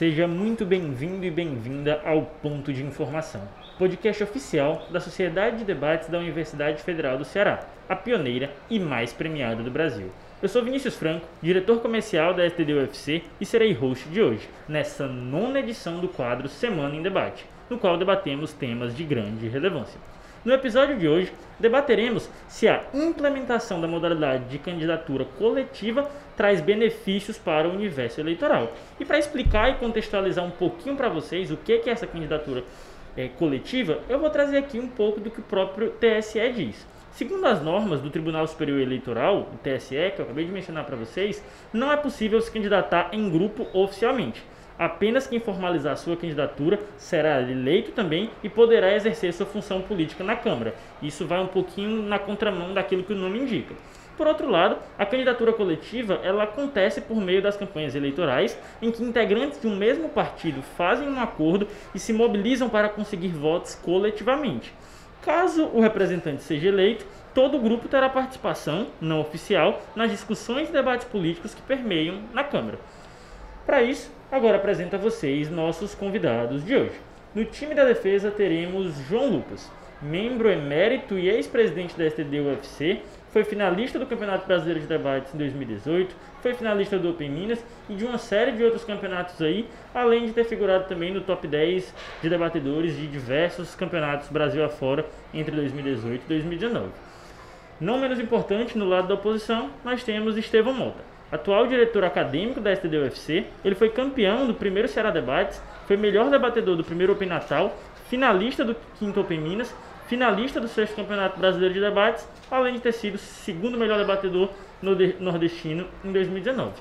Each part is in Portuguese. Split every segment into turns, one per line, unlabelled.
Seja muito bem-vindo e bem-vinda ao Ponto de Informação, podcast oficial da Sociedade de Debates da Universidade Federal do Ceará, a pioneira e mais premiada do Brasil. Eu sou Vinícius Franco, diretor comercial da STD UFC e serei host de hoje, nessa nona edição do quadro Semana em Debate, no qual debatemos temas de grande relevância. No episódio de hoje, debateremos se a implementação da modalidade de candidatura coletiva traz benefícios para o universo eleitoral. E para explicar e contextualizar um pouquinho para vocês o que é essa candidatura é, coletiva, eu vou trazer aqui um pouco do que o próprio TSE diz. Segundo as normas do Tribunal Superior Eleitoral, o TSE, que eu acabei de mencionar para vocês, não é possível se candidatar em grupo oficialmente. Apenas quem formalizar sua candidatura será eleito também e poderá exercer sua função política na Câmara. Isso vai um pouquinho na contramão daquilo que o nome indica. Por outro lado, a candidatura coletiva ela acontece por meio das campanhas eleitorais, em que integrantes de um mesmo partido fazem um acordo e se mobilizam para conseguir votos coletivamente. Caso o representante seja eleito, todo o grupo terá participação não oficial nas discussões e debates políticos que permeiam na Câmara. Para isso, agora apresento a vocês nossos convidados de hoje. No time da defesa teremos João Lucas, membro emérito e ex-presidente da STD UFC, foi finalista do Campeonato Brasileiro de Debates em 2018, foi finalista do Open Minas e de uma série de outros campeonatos aí, além de ter figurado também no top 10 de debatedores de diversos campeonatos Brasil afora entre 2018 e 2019. Não menos importante, no lado da oposição, nós temos Estevão Mota, atual diretor acadêmico da STD-UFC, ele foi campeão do primeiro Ceará Debates, foi melhor debatedor do primeiro Open Natal, finalista do quinto Open Minas, finalista do sexto Campeonato Brasileiro de Debates, além de ter sido segundo melhor debatedor no nordestino em 2019.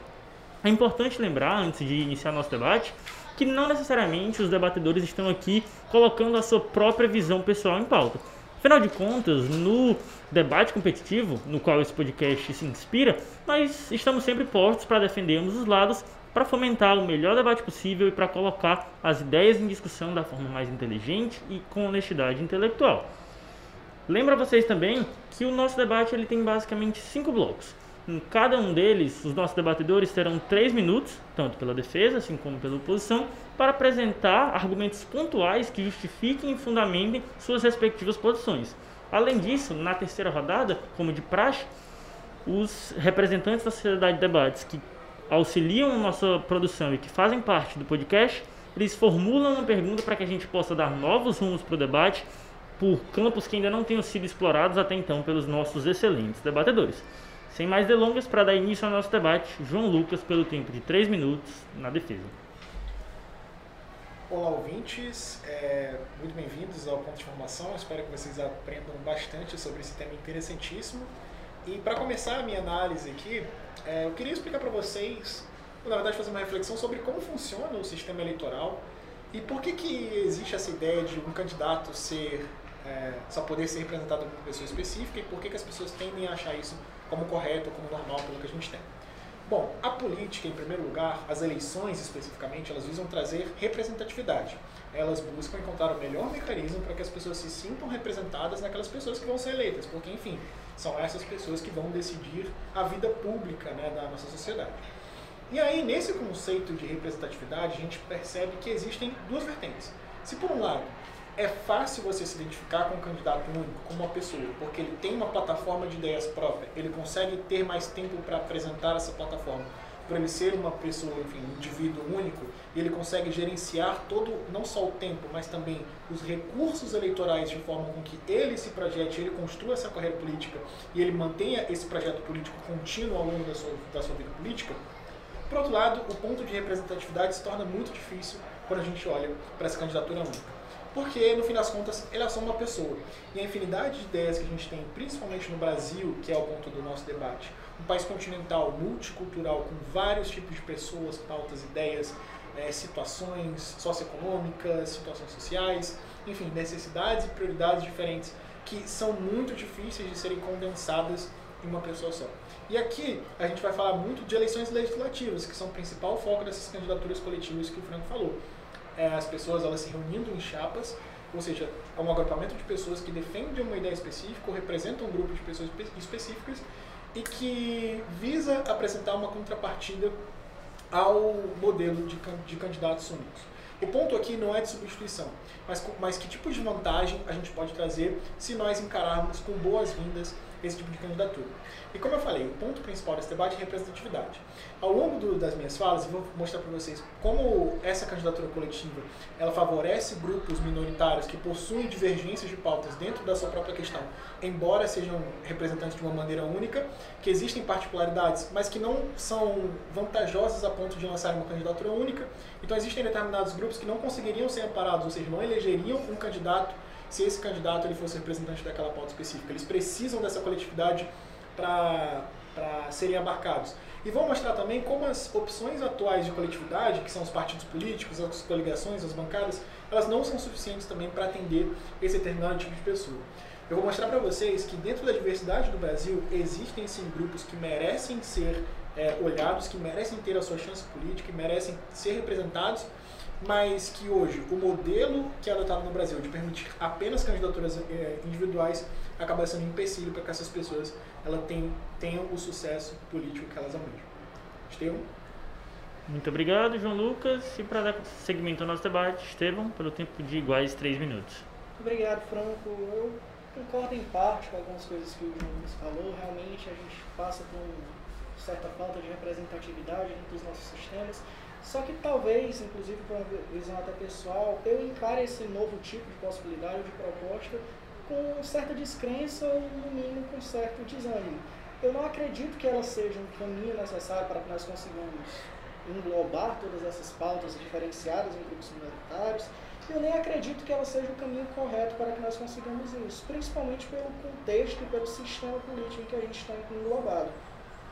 É importante lembrar, antes de iniciar nosso debate, que não necessariamente os debatedores estão aqui colocando a sua própria visão pessoal em pauta. Afinal de contas, no debate competitivo, no qual esse podcast se inspira, nós estamos sempre postos para defendermos os lados, para fomentar o melhor debate possível e para colocar as ideias em discussão da forma mais inteligente e com honestidade intelectual. Lembra vocês também que o nosso debate ele tem basicamente cinco blocos. Em cada um deles, os nossos debatedores terão três minutos, tanto pela defesa assim como pela oposição, para apresentar argumentos pontuais que justifiquem e fundamentem suas respectivas posições. Além disso, na terceira rodada, como de praxe, os representantes da sociedade de debates que auxiliam nossa produção e que fazem parte do podcast, eles formulam uma pergunta para que a gente possa dar novos rumos para o debate por campos que ainda não tenham sido explorados até então pelos nossos excelentes debatedores. Sem mais delongas, para dar início ao nosso debate, João Lucas, pelo tempo de 3 minutos, na defesa.
Olá, ouvintes, é, muito bem-vindos ao Ponto de Formação. Espero que vocês aprendam bastante sobre esse tema interessantíssimo. E para começar a minha análise aqui, é, eu queria explicar para vocês, na verdade, fazer uma reflexão sobre como funciona o sistema eleitoral e por que, que existe essa ideia de um candidato ser é, só poder ser representado por uma pessoa específica e por que, que as pessoas tendem a achar isso como correto, como normal, pelo que a gente tem. Bom, a política, em primeiro lugar, as eleições especificamente, elas visam trazer representatividade. Elas buscam encontrar o melhor mecanismo para que as pessoas se sintam representadas naquelas pessoas que vão ser eleitas, porque, enfim, são essas pessoas que vão decidir a vida pública né, da nossa sociedade. E aí, nesse conceito de representatividade, a gente percebe que existem duas vertentes. Se, por um lado, é fácil você se identificar com um candidato único, com uma pessoa, porque ele tem uma plataforma de ideias própria, ele consegue ter mais tempo para apresentar essa plataforma, por ele ser uma pessoa, enfim, um indivíduo único, ele consegue gerenciar todo, não só o tempo, mas também os recursos eleitorais de forma com que ele se projete, ele construa essa carreira política e ele mantenha esse projeto político contínuo ao longo da sua, da sua vida política. Por outro lado, o ponto de representatividade se torna muito difícil quando a gente olha para essa candidatura única porque no fim das contas ele é só uma pessoa. E a infinidade de ideias que a gente tem, principalmente no Brasil, que é o ponto do nosso debate, um país continental, multicultural, com vários tipos de pessoas, pautas, ideias, é, situações socioeconômicas, situações sociais, enfim, necessidades e prioridades diferentes que são muito difíceis de serem condensadas em uma pessoa só. E aqui a gente vai falar muito de eleições legislativas, que são o principal foco dessas candidaturas coletivas que o Franco falou é, as pessoas elas se reunindo em chapas, ou seja, é um agrupamento de pessoas que defendem uma ideia específica ou representam um grupo de pessoas específicas e que visa apresentar uma contrapartida ao modelo de, de candidatos únicos. O ponto aqui não é de substituição, mas, mas que tipo de vantagem a gente pode trazer se nós encararmos com boas-vindas esse tipo de candidatura. E como eu falei, o ponto principal desse debate é representatividade. Ao longo do, das minhas falas, eu vou mostrar para vocês como essa candidatura coletiva ela favorece grupos minoritários que possuem divergências de pautas dentro da sua própria questão, embora sejam representantes de uma maneira única, que existem particularidades, mas que não são vantajosas a ponto de lançar uma candidatura única. Então existem determinados grupos que não conseguiriam ser amparados, ou seja, não elegeriam um candidato se esse candidato ele fosse representante daquela pauta específica. Eles precisam dessa coletividade para serem abarcados. E vou mostrar também como as opções atuais de coletividade, que são os partidos políticos, as coligações, as bancadas, elas não são suficientes também para atender esse determinado tipo de pessoa. Eu vou mostrar para vocês que dentro da diversidade do Brasil existem sim grupos que merecem ser é, olhados, que merecem ter a sua chance política, que merecem ser representados mas que hoje o modelo que é adotado no Brasil de permitir apenas candidaturas é, individuais acaba sendo um empecilho para que essas pessoas ela tenham, tenham o sucesso político que elas almejam. Estevam?
Muito obrigado, João Lucas. E para dar seguimento ao nosso debate, Estevam, pelo tempo de iguais três minutos.
Obrigado, Franco. Eu concordo em parte com algumas coisas que o João Lucas falou. Realmente a gente passa por certa falta de representatividade dentro dos nossos sistemas. Só que talvez, inclusive por uma visão até pessoal, eu encare esse novo tipo de possibilidade de proposta com certa descrença ou, no mínimo, com certo desânimo. Eu não acredito que ela seja um caminho necessário para que nós consigamos englobar todas essas pautas diferenciadas em grupos minoritários. Eu nem acredito que ela seja o caminho correto para que nós consigamos isso, principalmente pelo contexto e pelo sistema político em que a gente está englobado.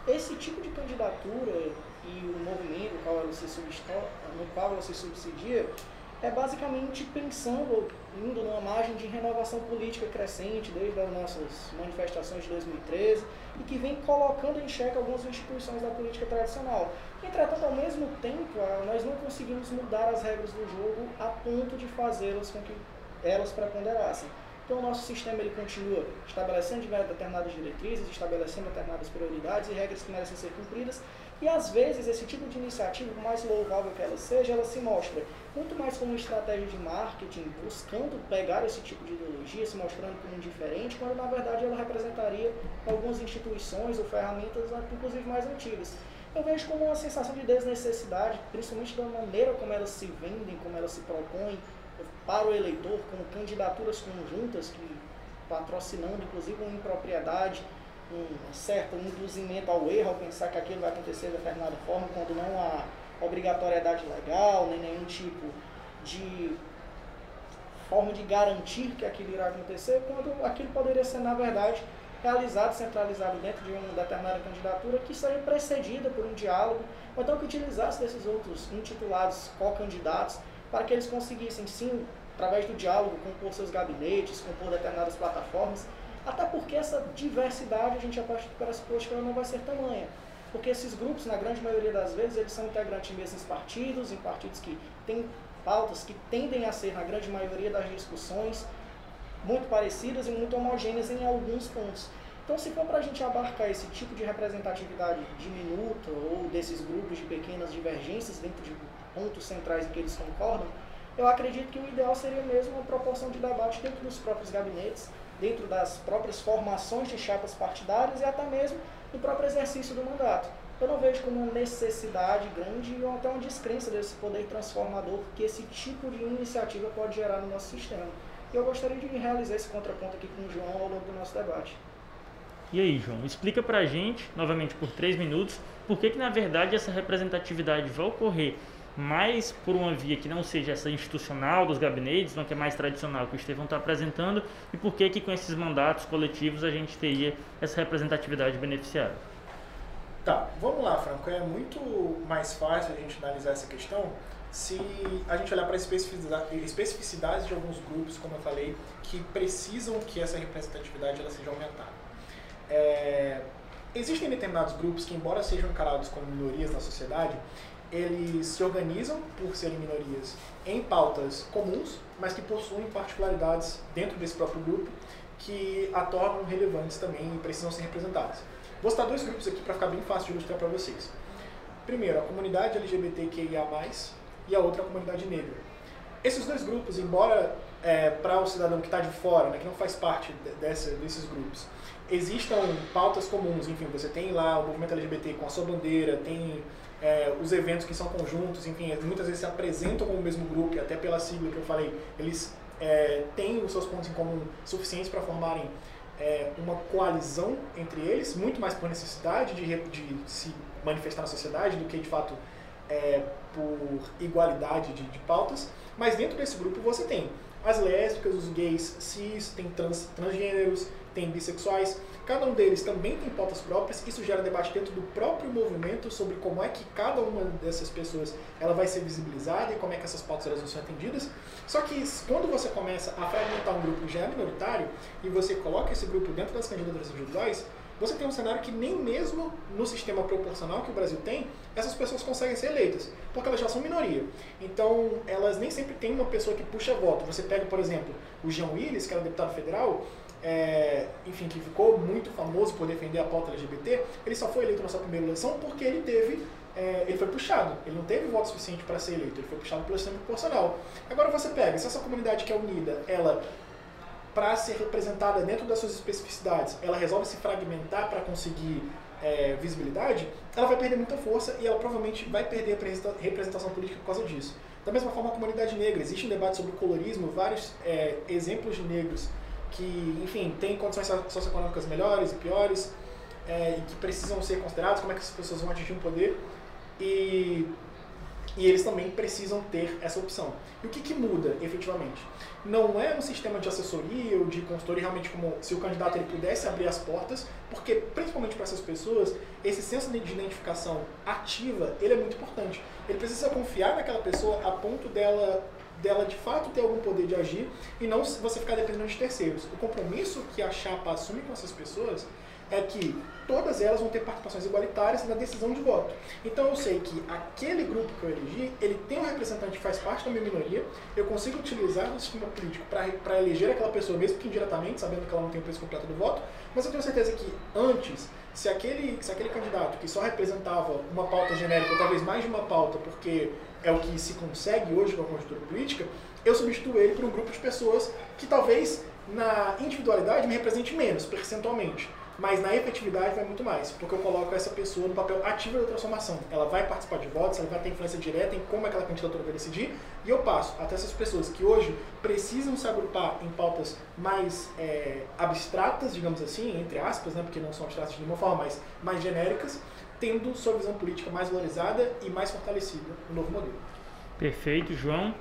Esse tipo de candidatura e o movimento no qual ela se, no qual ela se subsidia é basicamente pensando, indo numa margem de renovação política crescente desde as nossas manifestações de 2013 e que vem colocando em xeque algumas instituições da política tradicional. Entretanto, ao mesmo tempo, nós não conseguimos mudar as regras do jogo a ponto de fazê-las com que elas preponderassem. Então, o nosso sistema ele continua estabelecendo determinadas diretrizes, estabelecendo determinadas prioridades e regras que merecem ser cumpridas, e às vezes esse tipo de iniciativa, por mais louvável que ela seja, ela se mostra muito mais como uma estratégia de marketing, buscando pegar esse tipo de ideologia, se mostrando como diferente, quando na verdade ela representaria algumas instituições ou ferramentas, inclusive mais antigas. Eu vejo como uma sensação de desnecessidade, principalmente da maneira como elas se vendem, como elas se propõem para o eleitor, com candidaturas conjuntas, que patrocinando inclusive uma impropriedade, um certo induzimento ao erro, ao pensar que aquilo vai acontecer de determinada forma, quando não há obrigatoriedade legal, nem nenhum tipo de forma de garantir que aquilo irá acontecer, quando aquilo poderia ser, na verdade, realizado, centralizado dentro de uma determinada candidatura que seja precedida por um diálogo, ou então que utilizasse desses outros intitulados co-candidatos para que eles conseguissem, sim, através do diálogo, compor seus gabinetes, compor determinadas plataformas, até porque essa diversidade a gente já parte pressuposto que ela não vai ser tamanha. Porque esses grupos, na grande maioria das vezes, eles são integrantes em mesmos partidos, em partidos que têm pautas que tendem a ser, na grande maioria das discussões, muito parecidas e muito homogêneas em alguns pontos. Então, se for para a gente abarcar esse tipo de representatividade diminuta ou desses grupos de pequenas divergências dentro de pontos centrais em que eles concordam, eu acredito que o ideal seria mesmo uma proporção de debate dentro dos próprios gabinetes, dentro das próprias formações de chapas partidárias e até mesmo no próprio exercício do mandato. Eu não vejo como uma necessidade grande ou até uma descrença desse poder transformador que esse tipo de iniciativa pode gerar no nosso sistema. E eu gostaria de realizar esse contraponto aqui com o João ao longo do nosso debate.
E aí, João, explica pra gente, novamente por três minutos, por que, que na verdade essa representatividade vai ocorrer mais por uma via que não seja essa institucional dos gabinetes, não que é mais tradicional que o Estevão está apresentando, e por que que com esses mandatos coletivos a gente teria essa representatividade beneficiada?
Tá, vamos lá, Franco. É muito mais fácil a gente analisar essa questão se a gente olhar para especificidades de alguns grupos, como eu falei, que precisam que essa representatividade ela seja aumentada. É, existem determinados grupos que, embora sejam encarados como minorias na sociedade, eles se organizam por serem minorias em pautas comuns, mas que possuem particularidades dentro desse próprio grupo que a tornam relevantes também e precisam ser representadas. Vou citar dois grupos aqui para ficar bem fácil de ilustrar para vocês. Primeiro, a comunidade LGBTQIA+, e a outra a comunidade negra. Esses dois grupos, embora é, para o cidadão que está de fora, né, que não faz parte dessa, desses grupos, existam pautas comuns, enfim, você tem lá o movimento LGBT com a sua bandeira, tem é, os eventos que são conjuntos, enfim, muitas vezes se apresentam como o mesmo grupo, e até pela sigla que eu falei, eles é, têm os seus pontos em comum suficientes para formarem é, uma coalizão entre eles, muito mais por necessidade de, de se manifestar na sociedade do que de fato é, por igualdade de, de, pautas. Mas dentro desse grupo você tem as lésbicas, os gays cis, tem trans, transgêneros, tem bissexuais. Cada um deles também tem pautas próprias. Isso gera debate dentro do próprio movimento sobre como é que cada uma dessas pessoas ela vai ser visibilizada e como é que essas pautas elas vão ser atendidas. Só que quando você começa a fragmentar um grupo que já é minoritário e você coloca esse grupo dentro das candidaturas individuais, você tem um cenário que nem mesmo no sistema proporcional que o Brasil tem, essas pessoas conseguem ser eleitas, porque elas já são minoria. Então, elas nem sempre têm uma pessoa que puxa voto. Você pega, por exemplo, o Jean Willis, que era deputado federal, é, enfim, que ficou muito famoso por defender a pauta LGBT, ele só foi eleito na sua primeira eleição porque ele teve é, ele foi puxado. Ele não teve voto suficiente para ser eleito. Ele foi puxado pelo sistema proporcional. Agora você pega, se essa comunidade que é unida, ela para ser representada dentro das suas especificidades, ela resolve se fragmentar para conseguir é, visibilidade, ela vai perder muita força e ela provavelmente vai perder a representação política por causa disso. Da mesma forma, a comunidade negra. Existe um debate sobre colorismo, vários é, exemplos de negros que, enfim, têm condições socioeconômicas melhores e piores é, e que precisam ser considerados, como é que as pessoas vão atingir um poder. E, e eles também precisam ter essa opção. E o que, que muda, efetivamente? não é um sistema de assessoria ou de consultoria realmente como se o candidato ele pudesse abrir as portas, porque principalmente para essas pessoas, esse senso de identificação ativa, ele é muito importante. Ele precisa confiar naquela pessoa a ponto dela dela de fato ter algum poder de agir e não você ficar dependendo de terceiros. O compromisso que a chapa assume com essas pessoas é que todas elas vão ter participações igualitárias na decisão de voto. Então eu sei que aquele grupo que eu elegi, ele tem um representante que faz parte da minha minoria, eu consigo utilizar o sistema político para eleger aquela pessoa, mesmo que indiretamente, sabendo que ela não tem o peso completo do voto, mas eu tenho certeza que antes, se aquele, se aquele candidato que só representava uma pauta genérica, ou talvez mais de uma pauta, porque é o que se consegue hoje com a conjuntura política, eu substituo ele por um grupo de pessoas que talvez na individualidade me represente menos, percentualmente mas na efetividade vai muito mais, porque eu coloco essa pessoa no papel ativo da transformação. Ela vai participar de votos, ela vai ter influência direta em como aquela candidatura vai decidir, e eu passo até essas pessoas que hoje precisam se agrupar em pautas mais é, abstratas, digamos assim, entre aspas, né, porque não são abstratas de nenhuma forma, mas mais genéricas, tendo sua visão política mais valorizada e mais fortalecida no novo modelo.
Perfeito, João.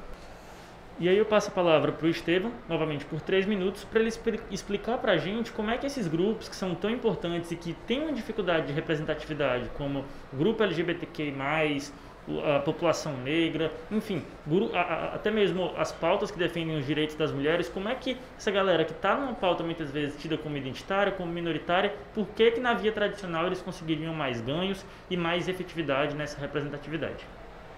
E aí eu passo a palavra para o Estevam, novamente por três minutos, para ele explicar para a gente como é que esses grupos que são tão importantes e que têm uma dificuldade de representatividade, como o grupo LGBTQI+, a população negra, enfim, até mesmo as pautas que defendem os direitos das mulheres, como é que essa galera que está numa pauta muitas vezes tida como identitária, como minoritária, por que que na via tradicional eles conseguiriam mais ganhos e mais efetividade nessa representatividade?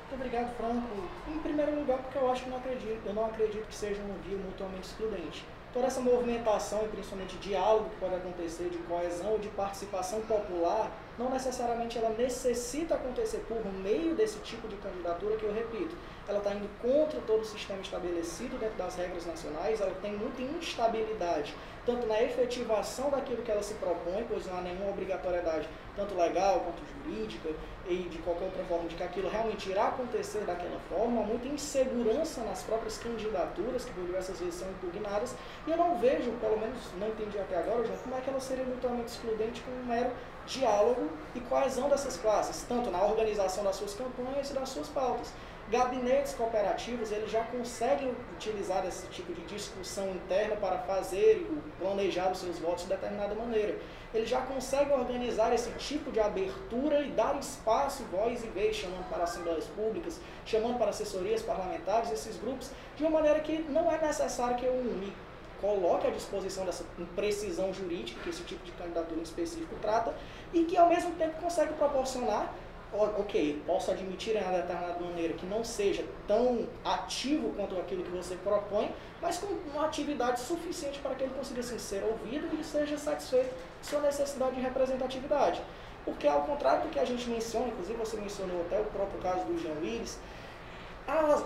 Muito obrigado, Franco. Em primeiro lugar, porque eu acho que não acredito, eu não acredito que seja um via mutuamente excludente. Toda essa movimentação e principalmente diálogo que pode acontecer de coesão ou de participação popular, não necessariamente ela necessita acontecer por meio desse tipo de candidatura que eu repito. Ela está indo contra todo o sistema estabelecido dentro das regras nacionais, ela tem muita instabilidade, tanto na efetivação daquilo que ela se propõe, pois não há nenhuma obrigatoriedade, tanto legal quanto jurídica, e de qualquer outra forma, de que aquilo realmente irá acontecer daquela forma, muita insegurança nas próprias candidaturas, que por diversas vezes são impugnadas, e eu não vejo, pelo menos não entendi até agora, como é que ela seria mutuamente excludente com um mero diálogo e coesão dessas classes, tanto na organização das suas campanhas e das suas pautas. Gabinetes cooperativos, eles já conseguem utilizar esse tipo de discussão interna para fazer e planejar os seus votos de determinada maneira. Ele já consegue organizar esse tipo de abertura e dar espaço, voz e vez, chamando para assembleias públicas, chamando para assessorias parlamentares, esses grupos, de uma maneira que não é necessário que eu me coloque à disposição dessa imprecisão jurídica que esse tipo de candidatura em específico trata, e que ao mesmo tempo consegue proporcionar ok, posso admitir em uma determinada maneira que não seja tão ativo quanto aquilo que você propõe, mas com uma atividade suficiente para que ele consiga assim, ser ouvido e seja satisfeito sua necessidade de representatividade. Porque ao contrário do que a gente menciona, inclusive você mencionou até o próprio caso do Jean Willis,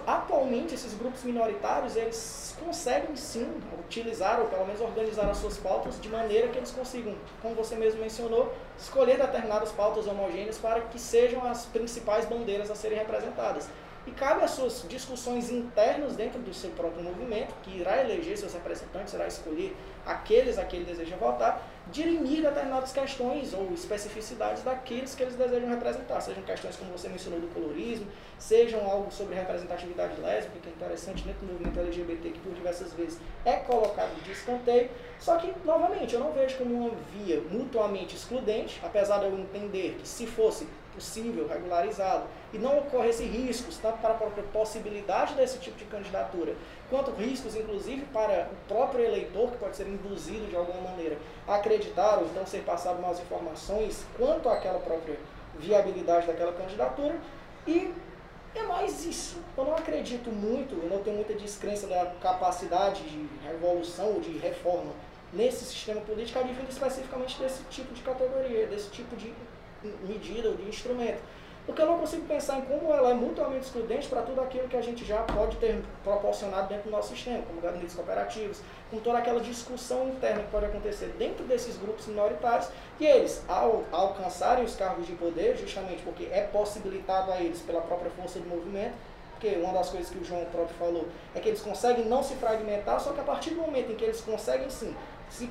atualmente esses grupos minoritários eles conseguem sim utilizar ou pelo menos organizar as suas pautas de maneira que eles consigam, como você mesmo mencionou, escolher determinadas pautas homogêneas para que sejam as principais bandeiras a serem representadas. E cabe às suas discussões internas dentro do seu próprio movimento, que irá eleger seus representantes, irá escolher aqueles a quem ele deseja votar, dirimir determinadas questões ou especificidades daqueles que eles desejam representar, sejam questões como você mencionou do colorismo, sejam algo sobre representatividade lésbica, que é interessante dentro do movimento LGBT, que por diversas vezes é colocado de escanteio, só que, novamente, eu não vejo como uma via mutuamente excludente, apesar de eu entender que se fosse possível, regularizado, e não ocorresse riscos, tanto para a própria possibilidade desse tipo de candidatura, quanto riscos, inclusive, para o próprio eleitor, que pode ser induzido de alguma maneira a acreditar ou então ser passado mais informações quanto àquela própria viabilidade daquela candidatura. E é mais isso. Eu não acredito muito, eu não tenho muita descrença da capacidade de revolução ou de reforma nesse sistema político, advindo especificamente desse tipo de categoria, desse tipo de medida ou de instrumento. Porque eu não consigo pensar em como ela é mutuamente excludente para tudo aquilo que a gente já pode ter proporcionado dentro do nosso sistema, como gabinetes cooperativos, com toda aquela discussão interna que pode acontecer dentro desses grupos minoritários, e eles, ao alcançarem os cargos de poder, justamente porque é possibilitado a eles pela própria força do movimento, porque uma das coisas que o João próprio falou é que eles conseguem não se fragmentar, só que a partir do momento em que eles conseguem sim se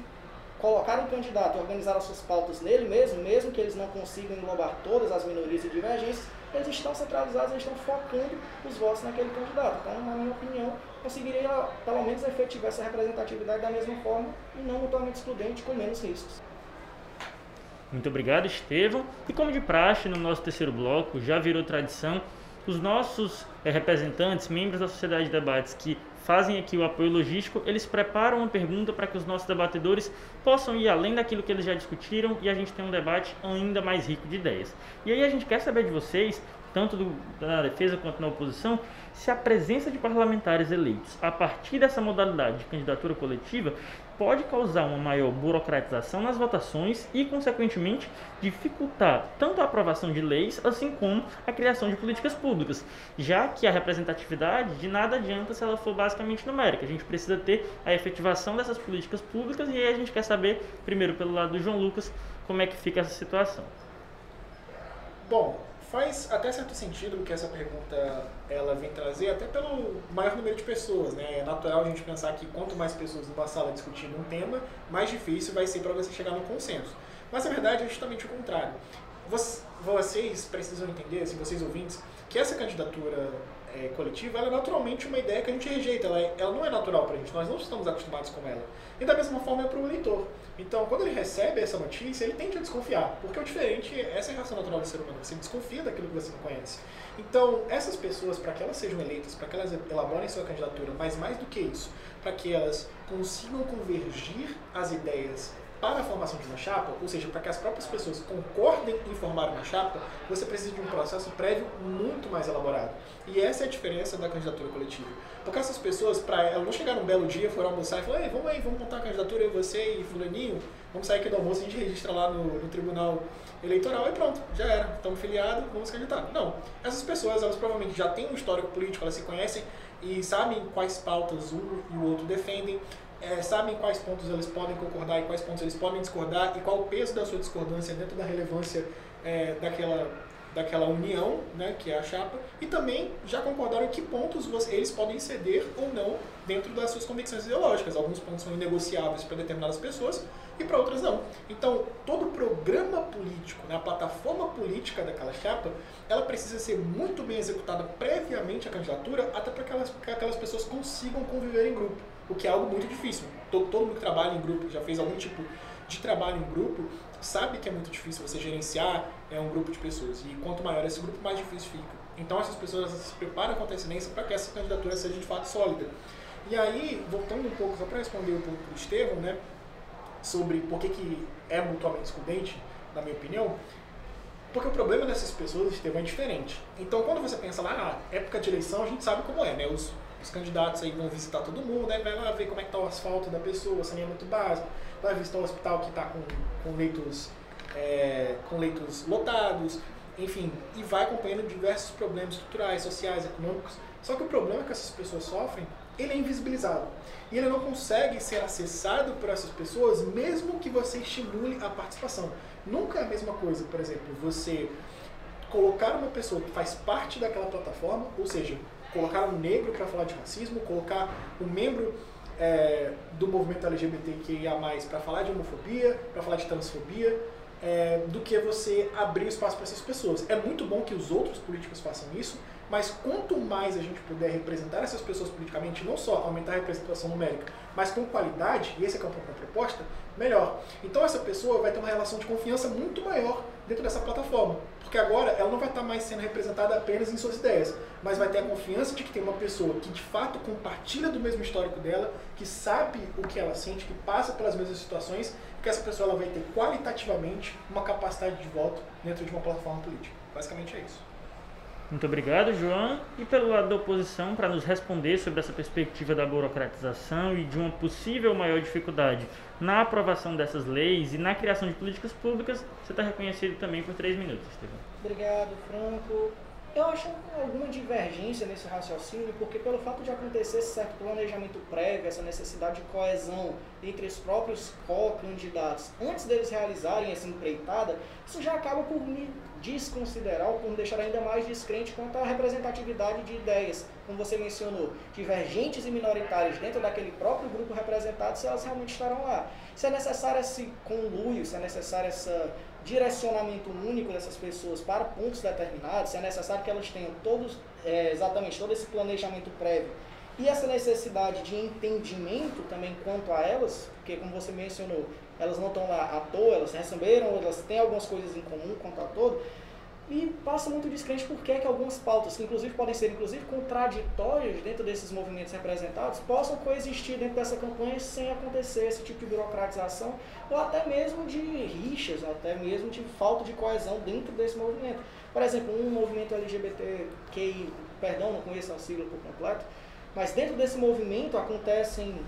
colocar um candidato e organizar as suas pautas nele mesmo, mesmo que eles não consigam englobar todas as minorias e divergências, eles estão centralizados, eles estão focando os votos naquele candidato. Então, na minha opinião, conseguiria pelo menos efetivar essa representatividade da mesma forma e não mutuamente excludente, com menos riscos.
Muito obrigado, Estevam. E como de praxe, no nosso terceiro bloco, já virou tradição, os nossos eh, representantes, membros da Sociedade de Debates que fazem aqui o apoio logístico, eles preparam uma pergunta para que os nossos debatedores possam ir além daquilo que eles já discutiram e a gente tem um debate ainda mais rico de ideias. E aí a gente quer saber de vocês, tanto do, na defesa quanto na oposição, se a presença de parlamentares eleitos a partir dessa modalidade de candidatura coletiva pode causar uma maior burocratização nas votações e, consequentemente, dificultar tanto a aprovação de leis, assim como a criação de políticas públicas, já que a representatividade de nada adianta se ela for basicamente numérica. A gente precisa ter a efetivação dessas políticas públicas e aí a gente quer saber, primeiro pelo lado do João Lucas, como é que fica essa situação.
Bom, faz até certo sentido o que essa pergunta ela vem trazer, até pelo maior número de pessoas. Né? É natural a gente pensar que quanto mais pessoas numa sala discutindo um tema, mais difícil vai ser para você chegar no consenso. Mas a verdade é justamente o contrário. Vocês precisam entender, assim, vocês ouvintes, que essa candidatura é, coletiva ela é naturalmente uma ideia que a gente rejeita, ela, é, ela não é natural para a gente, nós não estamos acostumados com ela. E da mesma forma é para o eleitor. Então, quando ele recebe essa notícia, ele tende a desconfiar, porque o diferente, essa é a reação natural do ser humano, você desconfia daquilo que você não conhece. Então, essas pessoas, para que elas sejam eleitas, para que elas elaborem sua candidatura, mas mais do que isso, para que elas consigam convergir as ideias para a formação de uma chapa, ou seja, para que as próprias pessoas concordem em formar uma chapa, você precisa de um processo prévio muito mais elaborado. E essa é a diferença da candidatura coletiva. Porque essas pessoas, para elas não chegar num belo dia, foram almoçar e falar, vamos aí, vamos montar a candidatura, eu, você e fulaninho, vamos sair aqui do almoço, a gente registra lá no, no tribunal eleitoral e pronto, já era, estamos filiados, vamos candidatar. Não, essas pessoas, elas provavelmente já têm um histórico político, elas se conhecem e sabem quais pautas um e o outro defendem, é, sabem quais pontos eles podem concordar e quais pontos eles podem discordar e qual o peso da sua discordância dentro da relevância é, daquela, daquela união, né, que é a chapa, e também já concordaram em que pontos você, eles podem ceder ou não dentro das suas convicções ideológicas. Alguns pontos são inegociáveis para determinadas pessoas e para outras não. Então, todo o programa político, né, a plataforma política daquela chapa, ela precisa ser muito bem executada previamente à candidatura, até para que, elas, que aquelas pessoas consigam conviver em grupo o que é algo muito difícil. Todo, todo mundo que trabalha em grupo, já fez algum tipo de trabalho em grupo, sabe que é muito difícil você gerenciar é, um grupo de pessoas. E quanto maior esse grupo, mais difícil fica. Então essas pessoas se preparam com antecedência para que essa candidatura seja de fato sólida. E aí, voltando um pouco, só para responder um pouco para o Estevão, né, sobre por que, que é mutuamente excludente, na minha opinião, porque o problema dessas pessoas, Estevão, é diferente. Então, quando você pensa lá, ah, época de eleição, a gente sabe como é, né? Os os candidatos aí vão visitar todo mundo, aí vai lá ver como é que está o asfalto da pessoa, saneamento básico, vai visitar o hospital que está com, com leitos é, com leitos lotados, enfim, e vai acompanhando diversos problemas estruturais, sociais, econômicos. Só que o problema que essas pessoas sofrem, ele é invisibilizado. E ele não consegue ser acessado por essas pessoas, mesmo que você estimule a participação. Nunca é a mesma coisa, por exemplo, você colocar uma pessoa que faz parte daquela plataforma, ou seja, colocar um negro para falar de racismo, colocar um membro é, do movimento LGBTQIA+, para falar de homofobia, para falar de transfobia, é, do que você abrir espaço para essas pessoas. É muito bom que os outros políticos façam isso, mas quanto mais a gente puder representar essas pessoas politicamente, não só aumentar a representação numérica, mas com qualidade, e esse é, é um pouco a proposta, melhor. Então essa pessoa vai ter uma relação de confiança muito maior dentro dessa plataforma. Porque agora ela não vai estar mais sendo representada apenas em suas ideias, mas vai ter a confiança de que tem uma pessoa que de fato compartilha do mesmo histórico dela, que sabe o que ela sente, que passa pelas mesmas situações, que essa pessoa ela vai ter qualitativamente uma capacidade de voto dentro de uma plataforma política. Basicamente é isso.
Muito obrigado, João. E pelo lado da oposição, para nos responder sobre essa perspectiva da burocratização e de uma possível maior dificuldade na aprovação dessas leis e na criação de políticas públicas, você está reconhecido também por três minutos, Estevão.
Obrigado, Franco. Eu acho alguma divergência nesse raciocínio, porque pelo fato de acontecer esse certo planejamento prévio, essa necessidade de coesão entre os próprios co-candidatos, antes deles realizarem essa empreitada, isso já acaba por desconsiderar ou me deixar ainda mais descrente quanto à representatividade de ideias, como você mencionou, divergentes e minoritárias dentro daquele próprio grupo representado, se elas realmente estarão lá. Se é necessário esse conluio, se é necessário essa direcionamento único dessas pessoas para pontos determinados, se é necessário que elas tenham todos, é, exatamente todo esse planejamento prévio e essa necessidade de entendimento também quanto a elas, porque como você mencionou, elas não estão lá à toa, elas receberam, elas têm algumas coisas em comum quanto a todo, e passa muito descrente porque é que algumas pautas, que inclusive podem ser inclusive contraditórias dentro desses movimentos representados, possam coexistir dentro dessa campanha sem acontecer esse tipo de burocratização ou até mesmo de rixas, até mesmo de falta de coesão dentro desse movimento. Por exemplo, um movimento LGBTQI, perdão, não conheço a sigla por completo, mas dentro desse movimento acontecem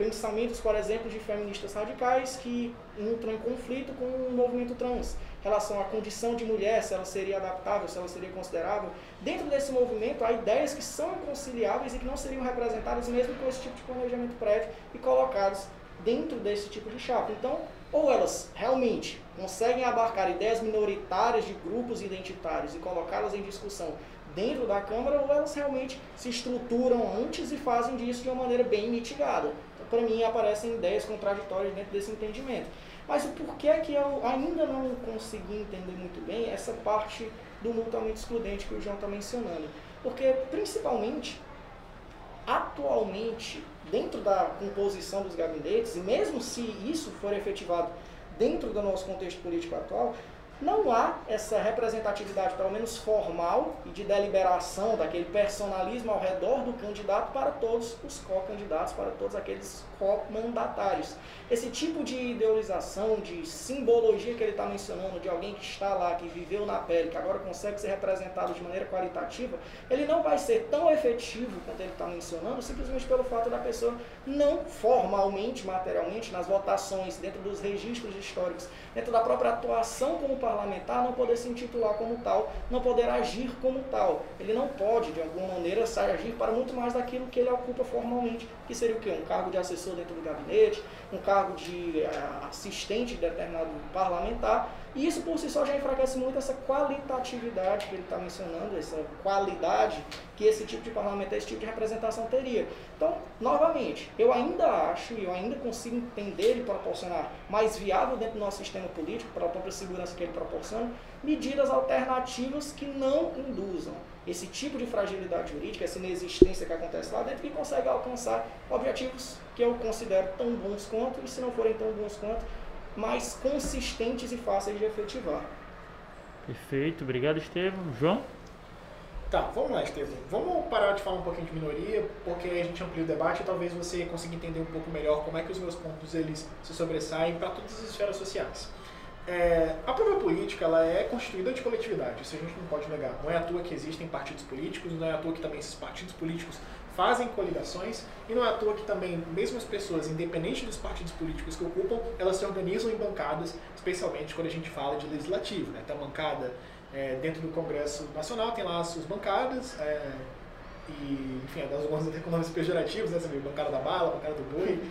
pensamentos, por exemplo, de feministas radicais que entram em conflito com o movimento trans relação à condição de mulher, se ela seria adaptável, se ela seria considerável. Dentro desse movimento, há ideias que são inconciliáveis e que não seriam representadas mesmo com esse tipo de planejamento prévio e colocadas dentro desse tipo de chapa. Então, ou elas realmente conseguem abarcar ideias minoritárias de grupos identitários e colocá-las em discussão dentro da Câmara, ou elas realmente se estruturam antes e fazem disso de uma maneira bem mitigada. Para mim, aparecem ideias contraditórias dentro desse entendimento. Mas o porquê que eu ainda não consegui entender muito bem essa parte do mutuamente excludente que o João está mencionando. Porque, principalmente, atualmente, dentro da composição dos gabinetes, e mesmo se isso for efetivado dentro do nosso contexto político atual, não há essa representatividade, pelo menos formal, e de deliberação, daquele personalismo ao redor do candidato para todos os co-candidatos, para todos aqueles co-mandatários. Esse tipo de idealização, de simbologia que ele está mencionando, de alguém que está lá, que viveu na pele, que agora consegue ser representado de maneira qualitativa, ele não vai ser tão efetivo quanto ele está mencionando, simplesmente pelo fato da pessoa não formalmente, materialmente, nas votações, dentro dos registros históricos, dentro da própria atuação como parlamentar, não poder se intitular como tal, não poder agir como tal. Ele não pode, de alguma maneira, agir para muito mais daquilo que ele ocupa formalmente, que seria o quê? Um cargo de assessor dentro do gabinete, um cargo de uh, assistente de determinado parlamentar, e isso por si só já enfraquece muito essa qualitatividade que ele está mencionando, essa qualidade que esse tipo de parlamentar, esse tipo de representação teria. Então, novamente, eu ainda acho e eu ainda consigo entender e proporcionar mais viável dentro do nosso sistema político, para a própria segurança que ele proporciona, medidas alternativas que não induzam esse tipo de fragilidade jurídica, essa inexistência que acontece lá dentro, que consegue alcançar objetivos que eu considero tão bons quanto, e se não forem tão bons quanto, mais consistentes e fáceis de efetivar.
Perfeito, obrigado Estevam. João?
Tá, vamos lá, Estevam. Vamos parar de falar um pouquinho de minoria, porque a gente amplia o debate e talvez você consiga entender um pouco melhor como é que os meus pontos eles se sobressaem para todas as esferas sociais. É, a própria política ela é constituída de coletividade, isso a gente não pode negar. Não é à toa que existem partidos políticos, não é à toa que também esses partidos políticos fazem coligações, e não é à toa que também, mesmo as pessoas, independente dos partidos políticos que ocupam, elas se organizam em bancadas, especialmente quando a gente fala de legislativo. Né? Tem a bancada é, dentro do Congresso Nacional, tem lá as suas bancadas, é, e, enfim, alguns até com nomes pejorativos, né? Bancada da bala, bancada do boi.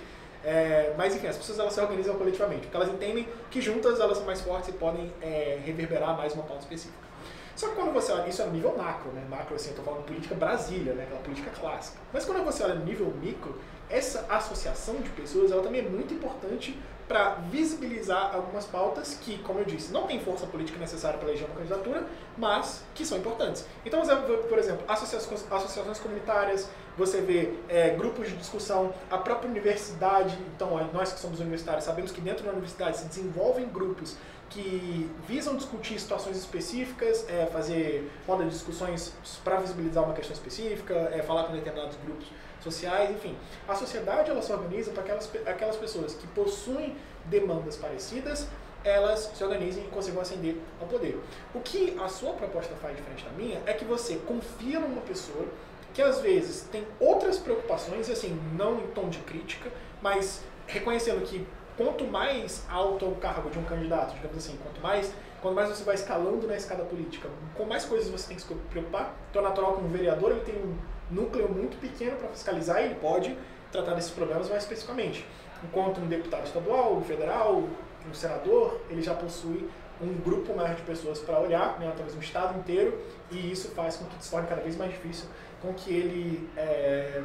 É, mas enfim, as pessoas elas se organizam coletivamente, porque elas entendem que juntas elas são mais fortes e podem é, reverberar mais uma pauta específica. Só que quando você olha, isso é no nível macro, né? Macro, assim, eu estou falando política Brasília, né? Aquela política clássica. Mas quando você olha no nível micro, essa associação de pessoas, ela também é muito importante para visibilizar algumas pautas que, como eu disse, não tem força política necessária para eleger uma candidatura, mas que são importantes. Então por exemplo, associações comunitárias, você vê é, grupos de discussão, a própria universidade, então nós que somos universitários sabemos que dentro da universidade se desenvolvem grupos que visam discutir situações específicas, é, fazer roda de discussões para visibilizar uma questão específica, é, falar com determinados grupos sociais, enfim. A sociedade ela se organiza para aquelas, aquelas pessoas que possuem demandas parecidas, elas se organizem e consigam ascender ao poder. O que a sua proposta faz diferente da minha é que você confia numa pessoa que às vezes tem outras preocupações, assim, não em tom de crítica, mas reconhecendo que quanto mais alto é o cargo de um candidato, digamos assim, quanto mais, quanto mais você vai escalando na escada política, com mais coisas você tem que se preocupar, então é natural que um vereador ele tem um núcleo muito pequeno para fiscalizar e ele pode tratar desses problemas mais especificamente. Enquanto um deputado estadual, um federal, um senador, ele já possui um grupo maior de pessoas para olhar, né, talvez um estado inteiro, e isso faz com que se torne cada vez mais difícil, com que ele, é,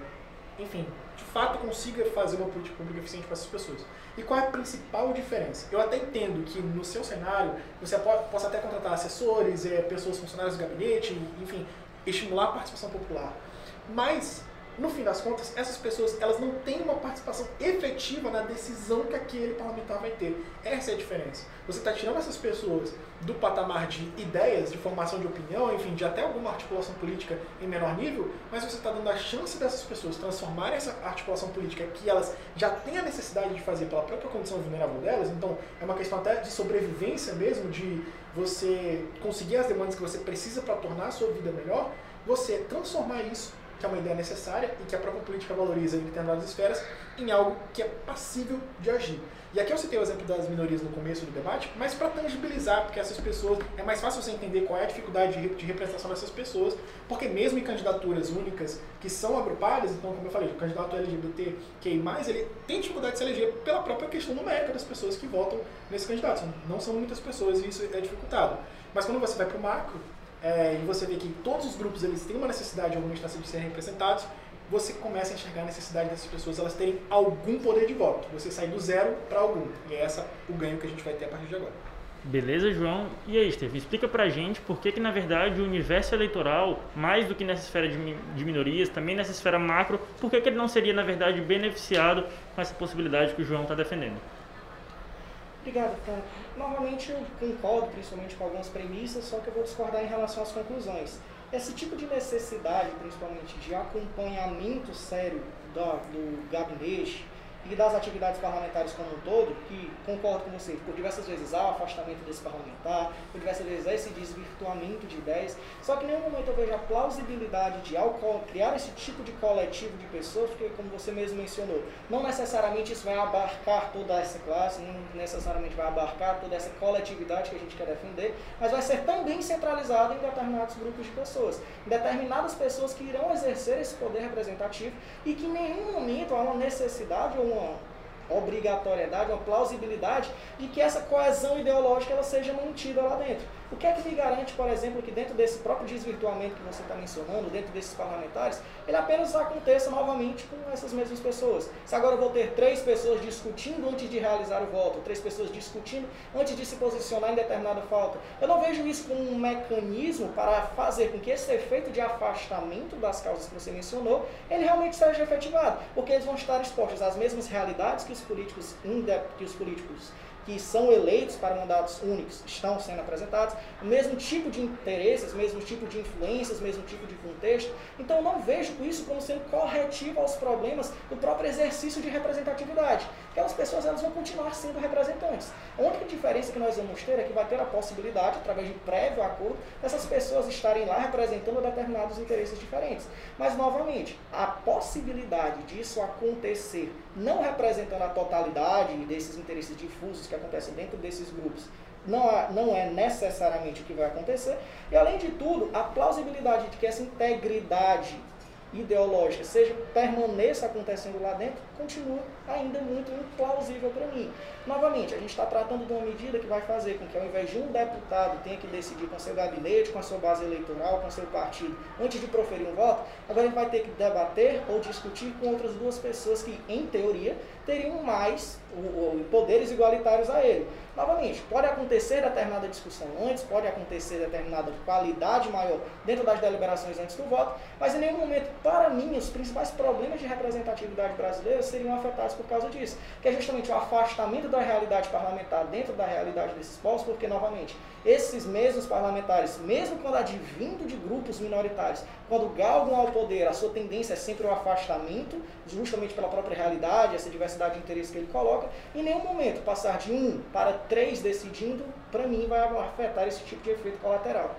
enfim, de fato consiga fazer uma política pública eficiente para essas pessoas. E qual é a principal diferença? Eu até entendo que no seu cenário você possa até contratar assessores, é, pessoas funcionárias do gabinete, enfim, estimular a participação popular. Mas no fim das contas, essas pessoas elas não têm uma participação efetiva na decisão que aquele parlamentar vai ter. Essa é a diferença. Você está tirando essas pessoas do patamar de ideias, de formação de opinião, enfim, de até alguma articulação política em menor nível, mas você está dando a chance dessas pessoas transformarem essa articulação política que elas já têm a necessidade de fazer pela própria condição vulnerável delas. Então, é uma questão até de sobrevivência mesmo, de você conseguir as demandas que você precisa para tornar a sua vida melhor. Você transformar isso que é uma ideia necessária e que a própria política valoriza em determinadas esferas, em algo que é passível de agir. E aqui eu citei o exemplo das minorias no começo do debate, mas para tangibilizar, porque essas pessoas, é mais fácil você entender qual é a dificuldade de representação dessas pessoas, porque mesmo em candidaturas únicas que são agrupadas, então, como eu falei, o candidato LGBTQI+, ele tem dificuldade de se eleger pela própria questão numérica das pessoas que votam nesse candidato. Não são muitas pessoas e isso é dificultado. Mas quando você vai para o macro, é, e você vê que todos os grupos eles têm uma necessidade de alguma instância de serem representados, você começa a enxergar a necessidade dessas pessoas elas terem algum poder de voto. Você sai do zero para algum. E é essa o ganho que a gente vai ter a partir de agora.
Beleza, João. E aí, Steve, explica pra gente por que, que, na verdade, o universo eleitoral, mais do que nessa esfera de, de minorias, também nessa esfera macro, por que, que ele não seria, na verdade, beneficiado com essa possibilidade que o João está defendendo?
Obrigado, Franco. Novamente eu concordo principalmente com algumas premissas, só que eu vou discordar em relação às conclusões. Esse tipo de necessidade, principalmente de acompanhamento sério do, do gabinete, e das atividades parlamentares como um todo, que concordo com você, por diversas vezes há afastamento desse parlamentar, por diversas vezes há esse desvirtuamento de ideias, só que em nenhum momento eu vejo a plausibilidade de ao criar esse tipo de coletivo de pessoas, porque como você mesmo mencionou, não necessariamente isso vai abarcar toda essa classe, não necessariamente vai abarcar toda essa coletividade que a gente quer defender, mas vai ser também centralizado em determinados grupos de pessoas, em determinadas pessoas que irão exercer esse poder representativo e que em nenhum momento há uma necessidade ou uma obrigatoriedade, uma plausibilidade de que essa coesão ideológica ela seja mantida lá dentro. O que é que me garante, por exemplo, que dentro desse próprio desvirtuamento que você está mencionando, dentro desses parlamentares, ele apenas aconteça novamente com essas mesmas pessoas? Se agora eu vou ter três pessoas discutindo antes de realizar o voto, três pessoas discutindo antes de se posicionar em determinada falta, eu não vejo isso como um mecanismo para fazer com que esse efeito de afastamento das causas que você mencionou, ele realmente seja efetivado, porque eles vão estar expostos às mesmas realidades que os políticos, que os políticos que são eleitos para mandatos únicos estão sendo apresentados, o mesmo tipo de interesses, mesmo tipo de influências, mesmo tipo de contexto. Então não vejo isso como sendo corretivo aos problemas do próprio exercício de representatividade. Aquelas pessoas elas vão continuar sendo representantes. A única diferença que nós vamos ter é que vai ter a possibilidade, através de prévio acordo, dessas pessoas estarem lá representando determinados interesses diferentes. Mas, novamente, a possibilidade disso acontecer, não representando a totalidade desses interesses difusos que acontecem dentro desses grupos, não, não é necessariamente o que vai acontecer. E, além de tudo, a plausibilidade de que essa integridade ideológica seja permaneça acontecendo lá dentro, continua ainda muito implausível para mim. Novamente, a gente está tratando de uma medida que vai fazer com que, ao invés de um deputado tenha que decidir com seu gabinete, com a sua base eleitoral, com seu partido, antes de proferir um voto, agora ele vai ter que debater ou discutir com outras duas pessoas que, em teoria, teriam mais poderes igualitários a ele. Novamente, pode acontecer determinada discussão antes, pode acontecer determinada qualidade maior dentro das deliberações antes do voto, mas em nenhum momento, para mim, os principais problemas de representatividade brasileira seriam afetados por causa disso, que é justamente o afastamento da realidade parlamentar dentro da realidade desses povos, porque, novamente, esses mesmos parlamentares, mesmo quando advindo de grupos minoritários, quando galgam ao poder, a sua tendência é sempre o afastamento, justamente pela própria realidade, essa diversidade de interesses que ele coloca, em nenhum momento passar de um para três decidindo, para mim, vai afetar esse tipo de efeito colateral.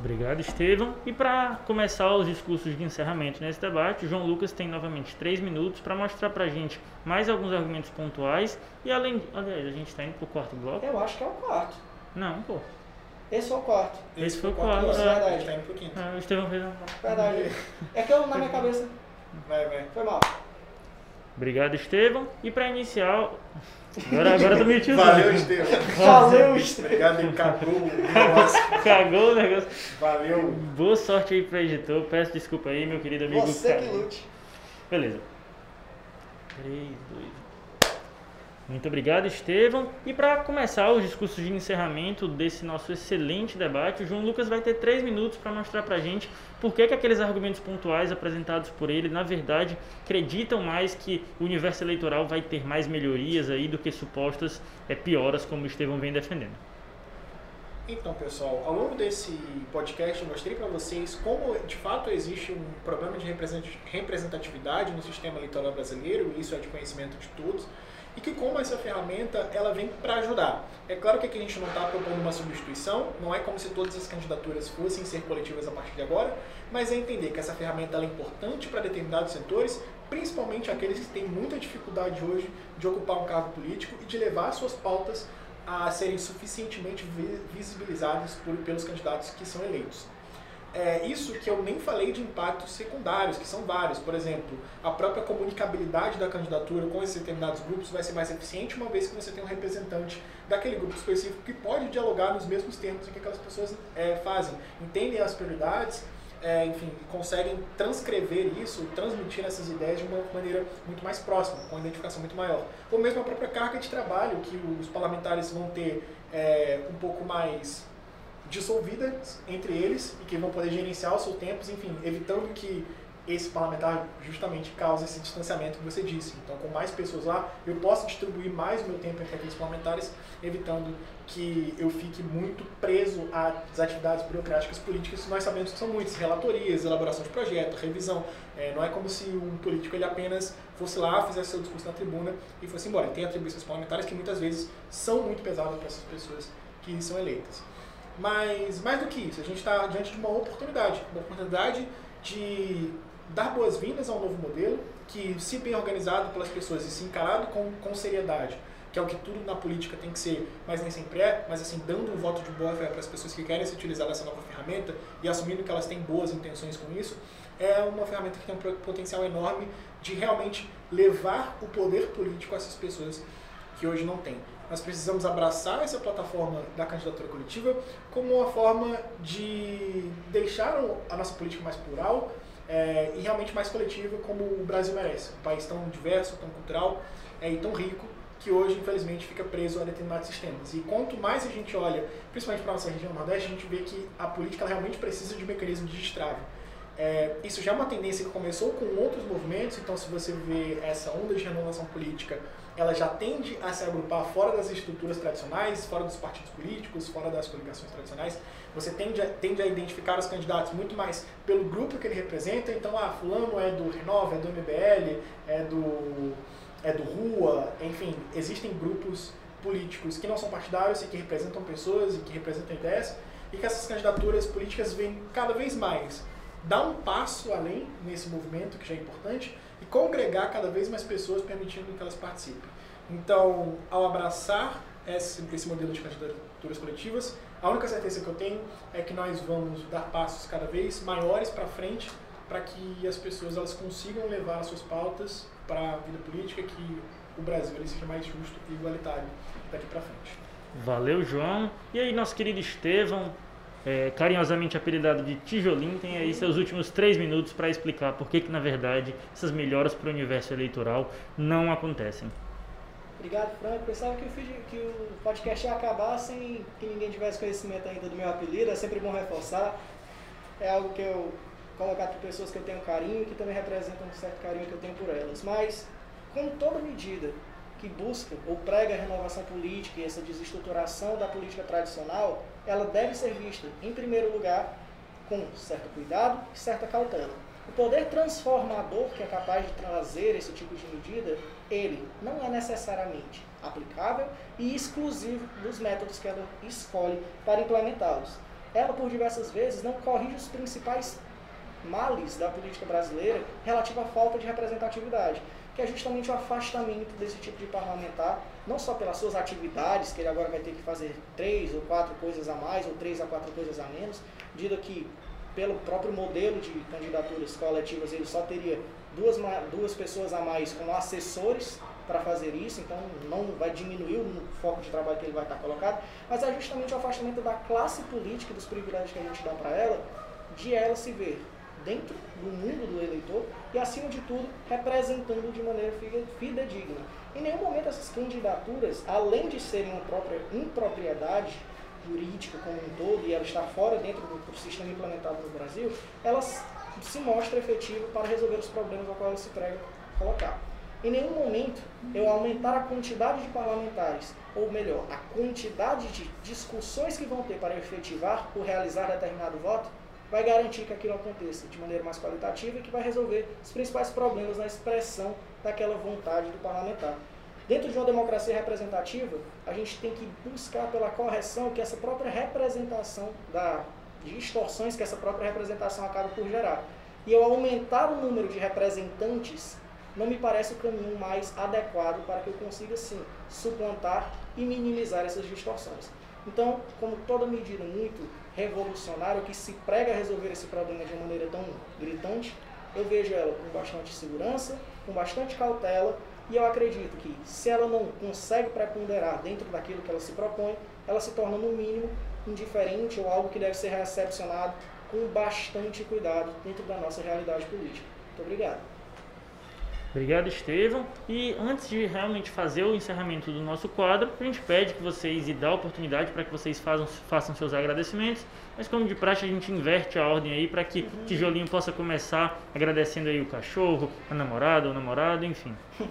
Obrigado, Estevam. E para começar os discursos de encerramento nesse debate, João Lucas tem novamente três minutos para mostrar para a gente mais alguns argumentos pontuais. E além. Aliás, a gente está indo para o quarto bloco?
Eu acho que é o quarto.
Não, pô.
Esse foi o quarto.
Esse, Esse foi o quarto.
quarto. É, verdade. Está indo pro quinto.
Ah, o Estevão fez um.
Verdade. É que eu, na minha cabeça.
Vai, vai.
Foi mal.
Obrigado, Estevão. E para iniciar. Agora, agora tô meio
Valeu, Estevam.
Valeu, Estevam.
Obrigado, ele cagou o negócio.
Cagou o negócio.
Valeu.
Boa sorte aí pro editor. Peço desculpa aí, meu querido amigo.
Você que lute.
Beleza. 3, 2, muito obrigado, Estevam. E para começar os discursos de encerramento desse nosso excelente debate, o João Lucas vai ter três minutos para mostrar para a gente por que, que aqueles argumentos pontuais apresentados por ele, na verdade, acreditam mais que o universo eleitoral vai ter mais melhorias aí do que supostas é, pioras, como o Estevão vem defendendo.
Então, pessoal, ao longo desse podcast eu mostrei para vocês como de fato existe um problema de representatividade no sistema eleitoral brasileiro, e isso é de conhecimento de todos e que como essa ferramenta ela vem para ajudar. É claro que aqui a gente não está propondo uma substituição, não é como se todas as candidaturas fossem ser coletivas a partir de agora, mas é entender que essa ferramenta é importante para determinados setores, principalmente aqueles que têm muita dificuldade hoje de ocupar um cargo político e de levar suas pautas a serem suficientemente visibilizadas por, pelos candidatos que são eleitos. É, isso que eu nem falei de impactos secundários, que são vários. Por exemplo, a própria comunicabilidade da candidatura com esses determinados grupos vai ser mais eficiente uma vez que você tem um representante daquele grupo específico que pode dialogar nos mesmos termos que aquelas pessoas é, fazem, entendem as prioridades, é, enfim, conseguem transcrever isso, transmitir essas ideias de uma maneira muito mais próxima, com uma identificação muito maior. Ou mesmo a própria carga de trabalho que os parlamentares vão ter é, um pouco mais dissolvidas entre eles e que vão poder gerenciar os seus tempos, enfim, evitando que esse parlamentar justamente cause esse distanciamento que você disse. Então, com mais pessoas lá, eu posso distribuir mais o meu tempo entre aqueles parlamentares, evitando que eu fique muito preso às atividades burocráticas políticas, nós sabemos que são muitas, relatorias, elaboração de projeto, revisão. É, não é como se um político ele apenas fosse lá, fizesse seu discurso na tribuna e fosse embora. Ele tem atribuições parlamentares que muitas vezes são muito pesadas para essas pessoas que são eleitas. Mas, mais do que isso, a gente está diante de uma oportunidade uma oportunidade de dar boas-vindas ao novo modelo, que, se bem organizado pelas pessoas e se encarado com, com seriedade, que é o que tudo na política tem que ser, mas nem sempre é, mas assim, dando um voto de boa fé para as pessoas que querem se utilizar dessa nova ferramenta e assumindo que elas têm boas intenções com isso, é uma ferramenta que tem um potencial enorme de realmente levar o poder político a essas pessoas que hoje não têm. Nós precisamos abraçar essa plataforma da candidatura coletiva como uma forma de deixar a nossa política mais plural é, e realmente mais coletiva, como o Brasil merece. Um país tão diverso, tão cultural é, e tão rico que hoje, infelizmente, fica preso a determinados sistemas. E quanto mais a gente olha, principalmente para a nossa região Nordeste, a gente vê que a política realmente precisa de um mecanismo de destrave. É, isso já é uma tendência que começou com outros movimentos, então se você vê essa onda de renovação política, ela já tende a se agrupar fora das estruturas tradicionais, fora dos partidos políticos, fora das coligações tradicionais. Você tende a, tende a identificar os candidatos muito mais pelo grupo que ele representa, então, ah, fulano é do Renova, é do MBL, é do, é do Rua, enfim, existem grupos políticos que não são partidários e que representam pessoas e que representam ideias, e que essas candidaturas políticas vêm cada vez mais dar um passo além nesse movimento, que já é importante, congregar cada vez mais pessoas, permitindo que elas participem. Então, ao abraçar esse, esse modelo de candidaturas coletivas, a única certeza que eu tenho é que nós vamos dar passos cada vez maiores para frente para que as pessoas elas consigam levar as suas pautas para a vida política, que o Brasil ele seja mais justo e igualitário daqui para frente.
Valeu, João. E aí, nosso querido Estevão, é, carinhosamente apelidado de Tijolim, tem aí seus últimos três minutos para explicar por que, que, na verdade, essas melhoras para o universo eleitoral não acontecem.
Obrigado, Franco. Pensava que o, que o podcast ia acabar sem que ninguém tivesse conhecimento ainda do meu apelido. É sempre bom reforçar. É algo que eu colocar para pessoas que eu tenho carinho e que também representam um certo carinho que eu tenho por elas. Mas, com toda medida que busca ou prega a renovação política e essa desestruturação da política tradicional, ela deve ser vista, em primeiro lugar, com certo cuidado e certa cautela. O poder transformador que é capaz de trazer esse tipo de medida, ele não é necessariamente aplicável e exclusivo dos métodos que ela escolhe para implementá-los. Ela, por diversas vezes, não corrige os principais males da política brasileira relativa à falta de representatividade que é justamente o afastamento desse tipo de parlamentar, não só pelas suas atividades, que ele agora vai ter que fazer três ou quatro coisas a mais, ou três a quatro coisas a menos, dito que pelo próprio modelo de candidaturas coletivas ele só teria duas, duas pessoas a mais como assessores para fazer isso, então não vai diminuir o foco de trabalho que ele vai estar colocado, mas é justamente o afastamento da classe política, dos privilégios que a gente dá para ela, de ela se ver dentro do mundo do eleitor e, acima de tudo, representando de maneira fidedigna. Em nenhum momento essas candidaturas, além de serem uma própria impropriedade jurídica como um todo e ela está fora dentro do sistema implementado no Brasil, elas se mostram efetivas para resolver os problemas a qual ela se prega colocar. Em nenhum momento eu aumentar a quantidade de parlamentares, ou melhor, a quantidade de discussões que vão ter para efetivar ou realizar determinado voto, vai garantir que aquilo aconteça de maneira mais qualitativa e que vai resolver os principais problemas na expressão daquela vontade do parlamentar. Dentro de uma democracia representativa, a gente tem que buscar pela correção que essa própria representação da distorções que essa própria representação acaba por gerar. E eu aumentar o número de representantes não me parece o caminho mais adequado para que eu consiga, sim, suplantar e minimizar essas distorções. Então, como toda medida muito revolucionária, que se prega a resolver esse problema de uma maneira tão gritante, eu vejo ela com bastante segurança, com bastante cautela, e eu acredito que se ela não consegue preponderar dentro daquilo que ela se propõe, ela se torna, no mínimo, indiferente ou algo que deve ser recepcionado com bastante cuidado dentro da nossa realidade política. Muito obrigado.
Obrigado, Estevam. E antes de realmente fazer o encerramento do nosso quadro, a gente pede que vocês e dá a oportunidade para que vocês façam, façam seus agradecimentos. Mas como de praxe a gente inverte a ordem aí para que uhum. Tijolinho possa começar agradecendo aí o cachorro, a namorada, o namorado, enfim.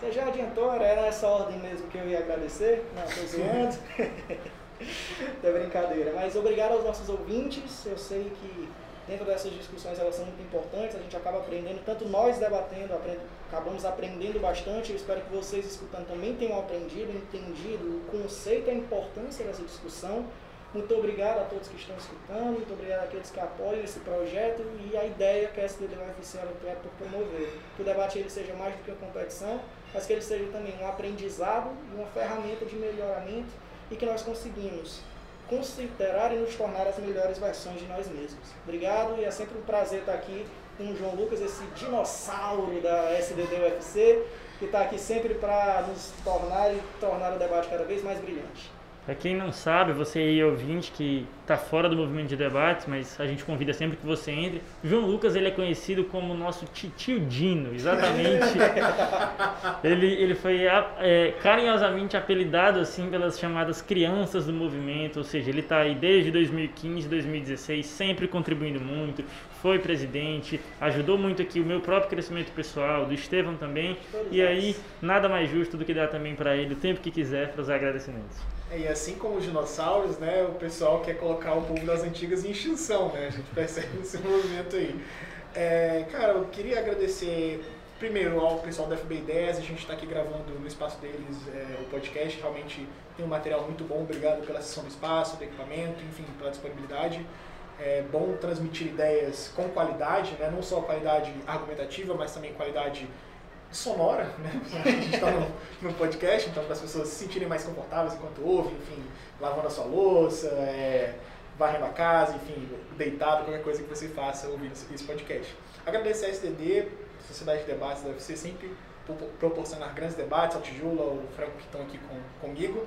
Você já adiantou, era nessa ordem mesmo que eu ia agradecer? Não, estou zoando. é brincadeira. Mas obrigado aos nossos ouvintes. Eu sei que dentro dessas discussões elas são muito importantes, a gente acaba aprendendo, tanto nós debatendo, aprend acabamos aprendendo bastante, eu espero que vocês escutando também tenham aprendido, entendido o conceito e a importância dessa discussão. Muito obrigado a todos que estão escutando, muito obrigado àqueles que apoiam esse projeto e a ideia que a SDDUFC quer por promover. Que o debate ele seja mais do que uma competição, mas que ele seja também um aprendizado e uma ferramenta de melhoramento e que nós conseguimos considerar e nos tornar as melhores versões de nós mesmos. Obrigado e é sempre um prazer estar aqui com o João Lucas, esse dinossauro da SDD UFC, que está aqui sempre para nos tornar e tornar o debate cada vez mais brilhante.
Para quem não sabe, você aí ouvinte que está fora do movimento de debates, mas a gente convida sempre que você entre. João Lucas ele é conhecido como nosso tio Dino, exatamente. ele, ele foi é, carinhosamente apelidado assim pelas chamadas crianças do movimento, ou seja, ele está aí desde 2015, 2016, sempre contribuindo muito, foi presidente, ajudou muito aqui o meu próprio crescimento pessoal, do Estevão também. E aí, nada mais justo do que dar também para ele o tempo que quiser para os agradecimentos.
É, e assim como os dinossauros, né, o pessoal quer colocar o povo das antigas em extinção, né? A gente percebe esse movimento aí. É, cara, eu queria agradecer primeiro ao pessoal da FB 10, a gente está aqui gravando no espaço deles é, o podcast, realmente tem um material muito bom, obrigado pela sessão do espaço, do equipamento, enfim, pela disponibilidade. É bom transmitir ideias com qualidade, né? não só qualidade argumentativa, mas também qualidade sonora, né? A gente está no, no, podcast, então para as pessoas se sentirem mais confortáveis enquanto ouvem, enfim, lavando a sua louça, é, varrendo a casa, enfim, deitado, qualquer coisa que você faça ouvindo esse podcast. Agradecer a SDD, Sociedade de Debates da UFC, sempre proporcionar grandes debates, ao Tijolo, ao Franco que estão aqui com, comigo.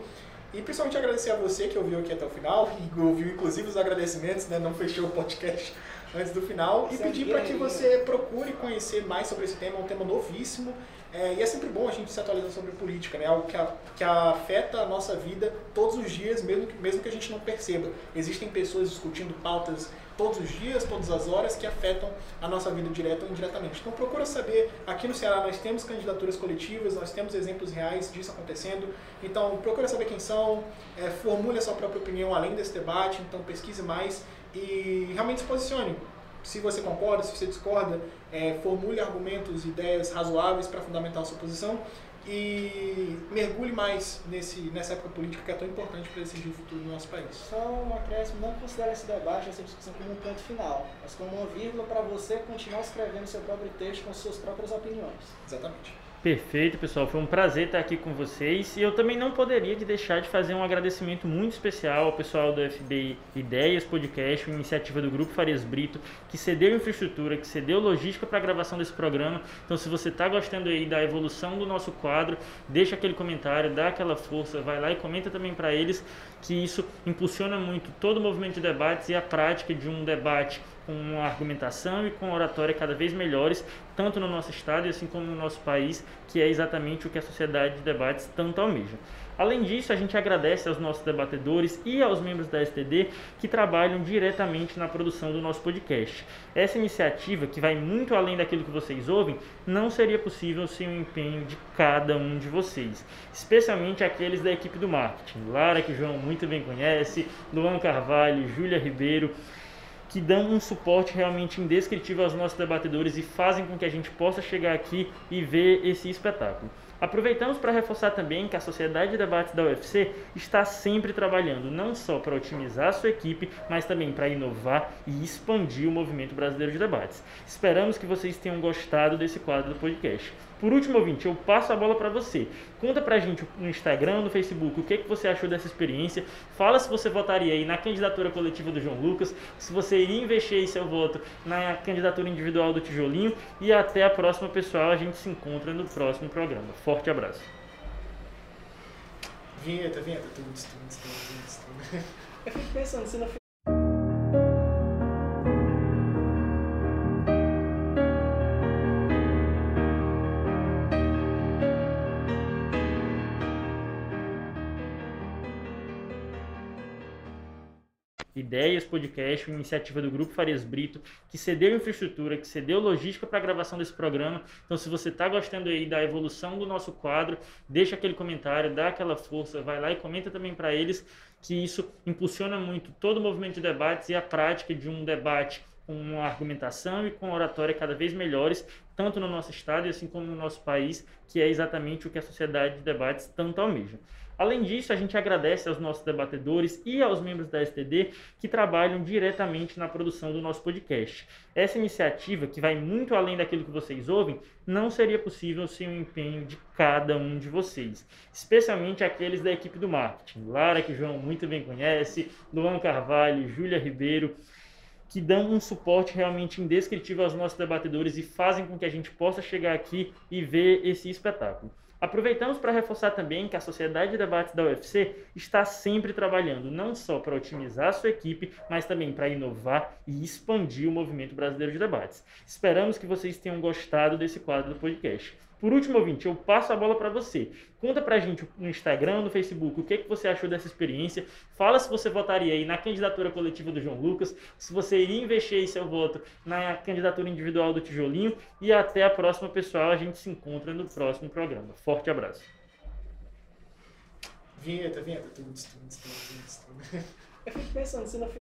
E principalmente agradecer a você que ouviu aqui até o final, e ouviu inclusive os agradecimentos, né? não fechou o podcast antes do final e pedir para que você procure conhecer mais sobre esse tema, é um tema novíssimo. É, e é sempre bom a gente se atualizar sobre política, né? algo que, a, que afeta a nossa vida todos os dias, mesmo que, mesmo que a gente não perceba. Existem pessoas discutindo pautas todos os dias, todas as horas, que afetam a nossa vida direta ou indiretamente. Então procura saber, aqui no Ceará nós temos candidaturas coletivas, nós temos exemplos reais disso acontecendo, então procura saber quem são, é, formule a sua própria opinião além desse debate, então pesquise mais e realmente se posicione. Se você concorda, se você discorda, é, formule argumentos, ideias razoáveis para fundamentar a sua posição e mergulhe mais nesse, nessa época política que é tão importante para decidir o futuro do nosso país.
Só um acréscimo, não considere esse debate, essa discussão como um ponto final, mas como uma vírgula para você continuar escrevendo seu próprio texto com suas próprias opiniões.
Exatamente.
Perfeito, pessoal. Foi um prazer estar aqui com vocês. E eu também não poderia deixar de fazer um agradecimento muito especial ao pessoal do FB Ideias Podcast, uma iniciativa do Grupo Farias Brito, que cedeu infraestrutura, que cedeu logística para a gravação desse programa. Então, se você está gostando aí da evolução do nosso quadro, deixa aquele comentário, dá aquela força, vai lá e comenta também para eles que isso impulsiona muito todo o movimento de debates e a prática de um debate com uma argumentação e com oratória cada vez melhores, tanto no nosso estado assim como no nosso país, que é exatamente o que a sociedade de debates tanto almeja. Além disso, a gente agradece aos nossos debatedores e aos membros da STD que trabalham diretamente na produção do nosso podcast. Essa iniciativa, que vai muito além daquilo que vocês ouvem, não seria possível sem o empenho de cada um de vocês, especialmente aqueles da equipe do marketing. Lara, que o João muito bem conhece, Luan Carvalho, Júlia Ribeiro que dão um suporte realmente indescritível aos nossos debatedores e fazem com que a gente possa chegar aqui e ver esse espetáculo. Aproveitamos para reforçar também que a Sociedade de Debates da UFC está sempre trabalhando não só para otimizar a sua equipe, mas também para inovar e expandir o movimento brasileiro de debates. Esperamos que vocês tenham gostado desse quadro do podcast. Por último, ouvinte, eu passo a bola para você. Conta pra gente no Instagram, no Facebook, o que, que você achou dessa experiência. Fala se você votaria aí na candidatura coletiva do João Lucas, se você iria investir aí seu voto na candidatura individual do Tijolinho. E até a próxima, pessoal. A gente se encontra no próximo programa. Forte abraço.
Vinheta, vinheta. Tudo, tudo, tudo, tudo.
Eu fico pensando, se não
Ideias Podcast, uma iniciativa do Grupo Farias Brito, que cedeu infraestrutura, que cedeu logística para a gravação desse programa. Então, se você está gostando aí da evolução do nosso quadro, deixa aquele comentário, dá aquela força, vai lá e comenta também para eles que isso impulsiona muito todo o movimento de debates e a prática de um debate com uma argumentação e com oratória cada vez melhores, tanto no nosso estado assim como no nosso país, que é exatamente o que a sociedade de debates tanto almeja. Além disso, a gente agradece aos nossos debatedores e aos membros da STD que trabalham diretamente na produção do nosso podcast. Essa iniciativa, que vai muito além daquilo que vocês ouvem, não seria possível sem o empenho de cada um de vocês, especialmente aqueles da equipe do marketing. Lara, que o João muito bem conhece, Luan Carvalho, Júlia Ribeiro que dão um suporte realmente indescritível aos nossos debatedores e fazem com que a gente possa chegar aqui e ver esse espetáculo. Aproveitamos para reforçar também que a Sociedade de Debates da UFC está sempre trabalhando não só para otimizar a sua equipe, mas também para inovar e expandir o movimento brasileiro de debates. Esperamos que vocês tenham gostado desse quadro do podcast. Por último, ouvinte, eu passo a bola para você. Conta pra gente no Instagram, no Facebook, o que, que você achou dessa experiência. Fala se você votaria aí na candidatura coletiva do João Lucas, se você iria investir aí seu voto na candidatura individual do Tijolinho. E até a próxima, pessoal. A gente se encontra no próximo programa. Forte abraço.
Vinheta, vinheta.
Eu fico pensando, se não